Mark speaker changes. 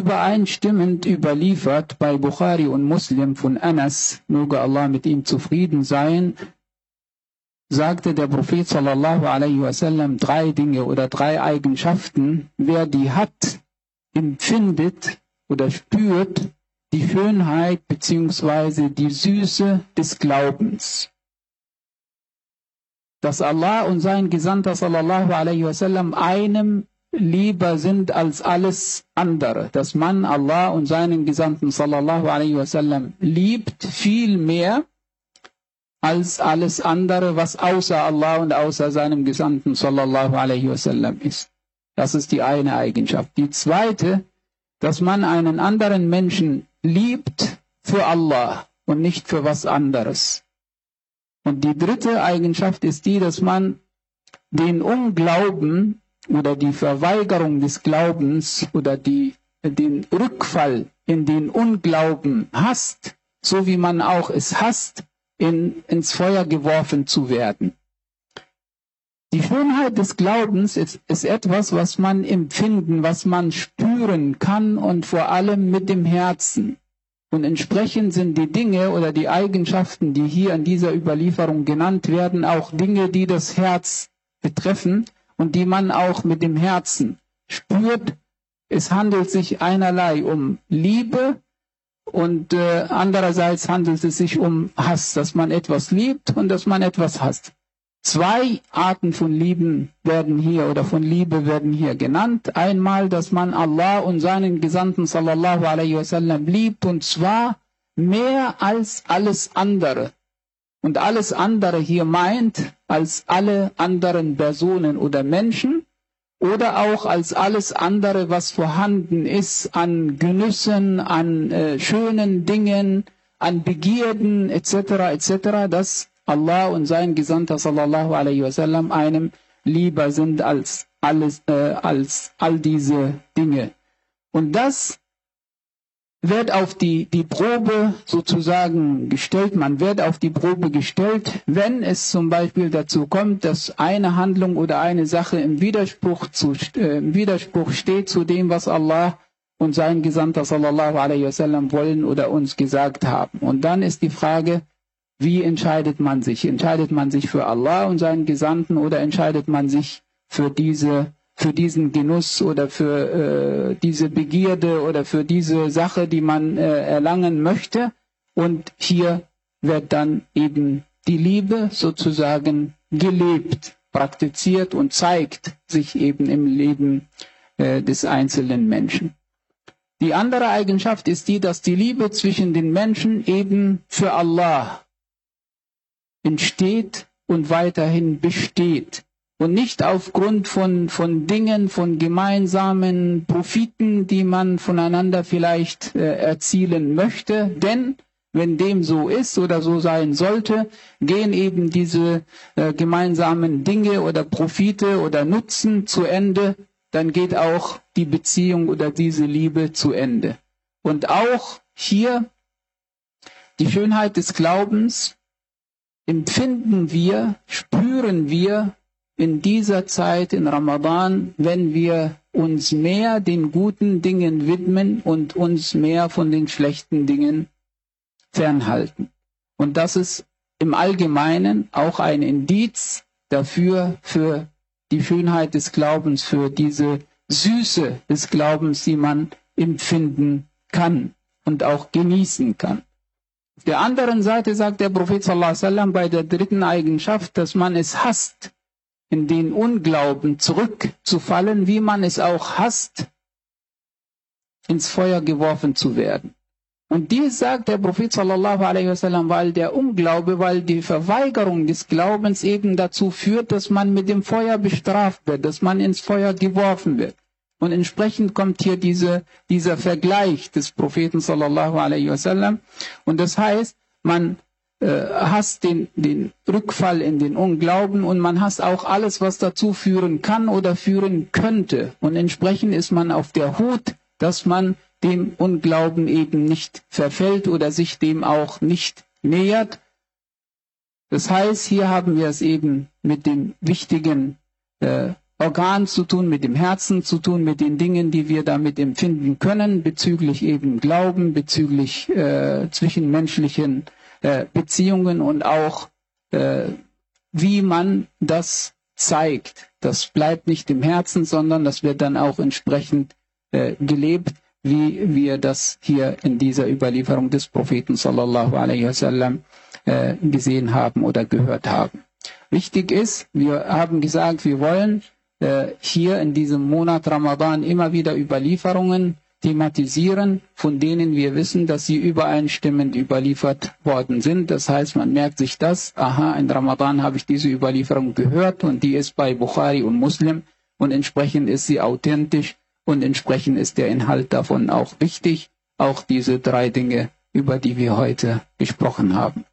Speaker 1: übereinstimmend überliefert bei Bukhari und Muslim von Anas, möge Allah mit ihm zufrieden sein, sagte der Prophet sallallahu alaihi wasallam drei Dinge oder drei Eigenschaften. Wer die hat, empfindet oder spürt die Schönheit beziehungsweise die Süße des Glaubens. Dass Allah und sein Gesandter sallallahu alaihi wasallam einem lieber sind als alles andere. Dass man Allah und seinen Gesandten sallallahu alaihi wasallam liebt viel mehr als alles andere, was außer Allah und außer seinem Gesandten sallallahu alaihi wasallam ist. Das ist die eine Eigenschaft. Die zweite, dass man einen anderen Menschen liebt für Allah und nicht für was anderes. Und die dritte Eigenschaft ist die, dass man den Unglauben oder die Verweigerung des Glaubens oder die, den Rückfall in den Unglauben hasst, so wie man auch es hasst, in, ins Feuer geworfen zu werden. Die Schönheit des Glaubens ist, ist etwas, was man empfinden, was man spüren kann und vor allem mit dem Herzen. Und entsprechend sind die Dinge oder die Eigenschaften, die hier in dieser Überlieferung genannt werden, auch Dinge, die das Herz betreffen und die man auch mit dem Herzen spürt. Es handelt sich einerlei um Liebe und äh, andererseits handelt es sich um Hass, dass man etwas liebt und dass man etwas hasst. Zwei Arten von Lieben werden hier oder von Liebe werden hier genannt. Einmal, dass man Allah und seinen Gesandten sallallahu alaihi wasallam liebt und zwar mehr als alles andere. Und alles andere hier meint als alle anderen Personen oder Menschen oder auch als alles andere, was vorhanden ist an Genüssen, an äh, schönen Dingen, an Begierden etc. etc. dass Allah und sein Gesandter sallallahu alaihi wasallam einem lieber sind als alles äh, als all diese Dinge. Und das wird auf die, die Probe sozusagen gestellt, man wird auf die Probe gestellt, wenn es zum Beispiel dazu kommt, dass eine Handlung oder eine Sache im Widerspruch, zu, äh, im Widerspruch steht zu dem, was Allah und sein Gesandter sallallahu alaihi wasallam wollen oder uns gesagt haben. Und dann ist die Frage, wie entscheidet man sich? Entscheidet man sich für Allah und seinen Gesandten oder entscheidet man sich für diese für diesen Genuss oder für äh, diese Begierde oder für diese Sache, die man äh, erlangen möchte. Und hier wird dann eben die Liebe sozusagen gelebt, praktiziert und zeigt sich eben im Leben äh, des einzelnen Menschen. Die andere Eigenschaft ist die, dass die Liebe zwischen den Menschen eben für Allah entsteht und weiterhin besteht und nicht aufgrund von, von Dingen, von gemeinsamen Profiten, die man voneinander vielleicht äh, erzielen möchte. Denn wenn dem so ist oder so sein sollte, gehen eben diese äh, gemeinsamen Dinge oder Profite oder Nutzen zu Ende, dann geht auch die Beziehung oder diese Liebe zu Ende. Und auch hier die Schönheit des Glaubens empfinden wir, spüren wir in dieser Zeit in Ramadan, wenn wir uns mehr den guten Dingen widmen und uns mehr von den schlechten Dingen fernhalten. Und das ist im Allgemeinen auch ein Indiz dafür, für die Schönheit des Glaubens, für diese Süße des Glaubens, die man empfinden kann und auch genießen kann. Auf der anderen Seite sagt der Prophet sallallahu alaihi wasallam bei der dritten Eigenschaft, dass man es hasst, in den Unglauben zurückzufallen, wie man es auch hasst, ins Feuer geworfen zu werden. Und dies sagt der Prophet sallallahu alaihi wasallam, weil der Unglaube, weil die Verweigerung des Glaubens eben dazu führt, dass man mit dem Feuer bestraft wird, dass man ins Feuer geworfen wird. Und entsprechend kommt hier diese, dieser Vergleich des Propheten sallallahu alaihi wasallam. Und das heißt, man äh, hasst den, den Rückfall in den Unglauben und man hasst auch alles, was dazu führen kann oder führen könnte. Und entsprechend ist man auf der Hut, dass man dem Unglauben eben nicht verfällt oder sich dem auch nicht nähert. Das heißt, hier haben wir es eben mit dem wichtigen äh, Organ zu tun, mit dem Herzen zu tun, mit den Dingen, die wir damit empfinden können, bezüglich eben Glauben, bezüglich äh, zwischenmenschlichen äh, Beziehungen und auch äh, wie man das zeigt. Das bleibt nicht im Herzen, sondern das wird dann auch entsprechend äh, gelebt, wie wir das hier in dieser Überlieferung des Propheten sallallahu alaihi wasallam äh, gesehen haben oder gehört haben. Wichtig ist, wir haben gesagt, wir wollen äh, hier in diesem Monat Ramadan immer wieder Überlieferungen thematisieren, von denen wir wissen, dass sie übereinstimmend überliefert worden sind. Das heißt, man merkt sich das, aha, in Ramadan habe ich diese Überlieferung gehört und die ist bei Bukhari und Muslim und entsprechend ist sie authentisch und entsprechend ist der Inhalt davon auch wichtig. Auch diese drei Dinge, über die wir heute gesprochen haben.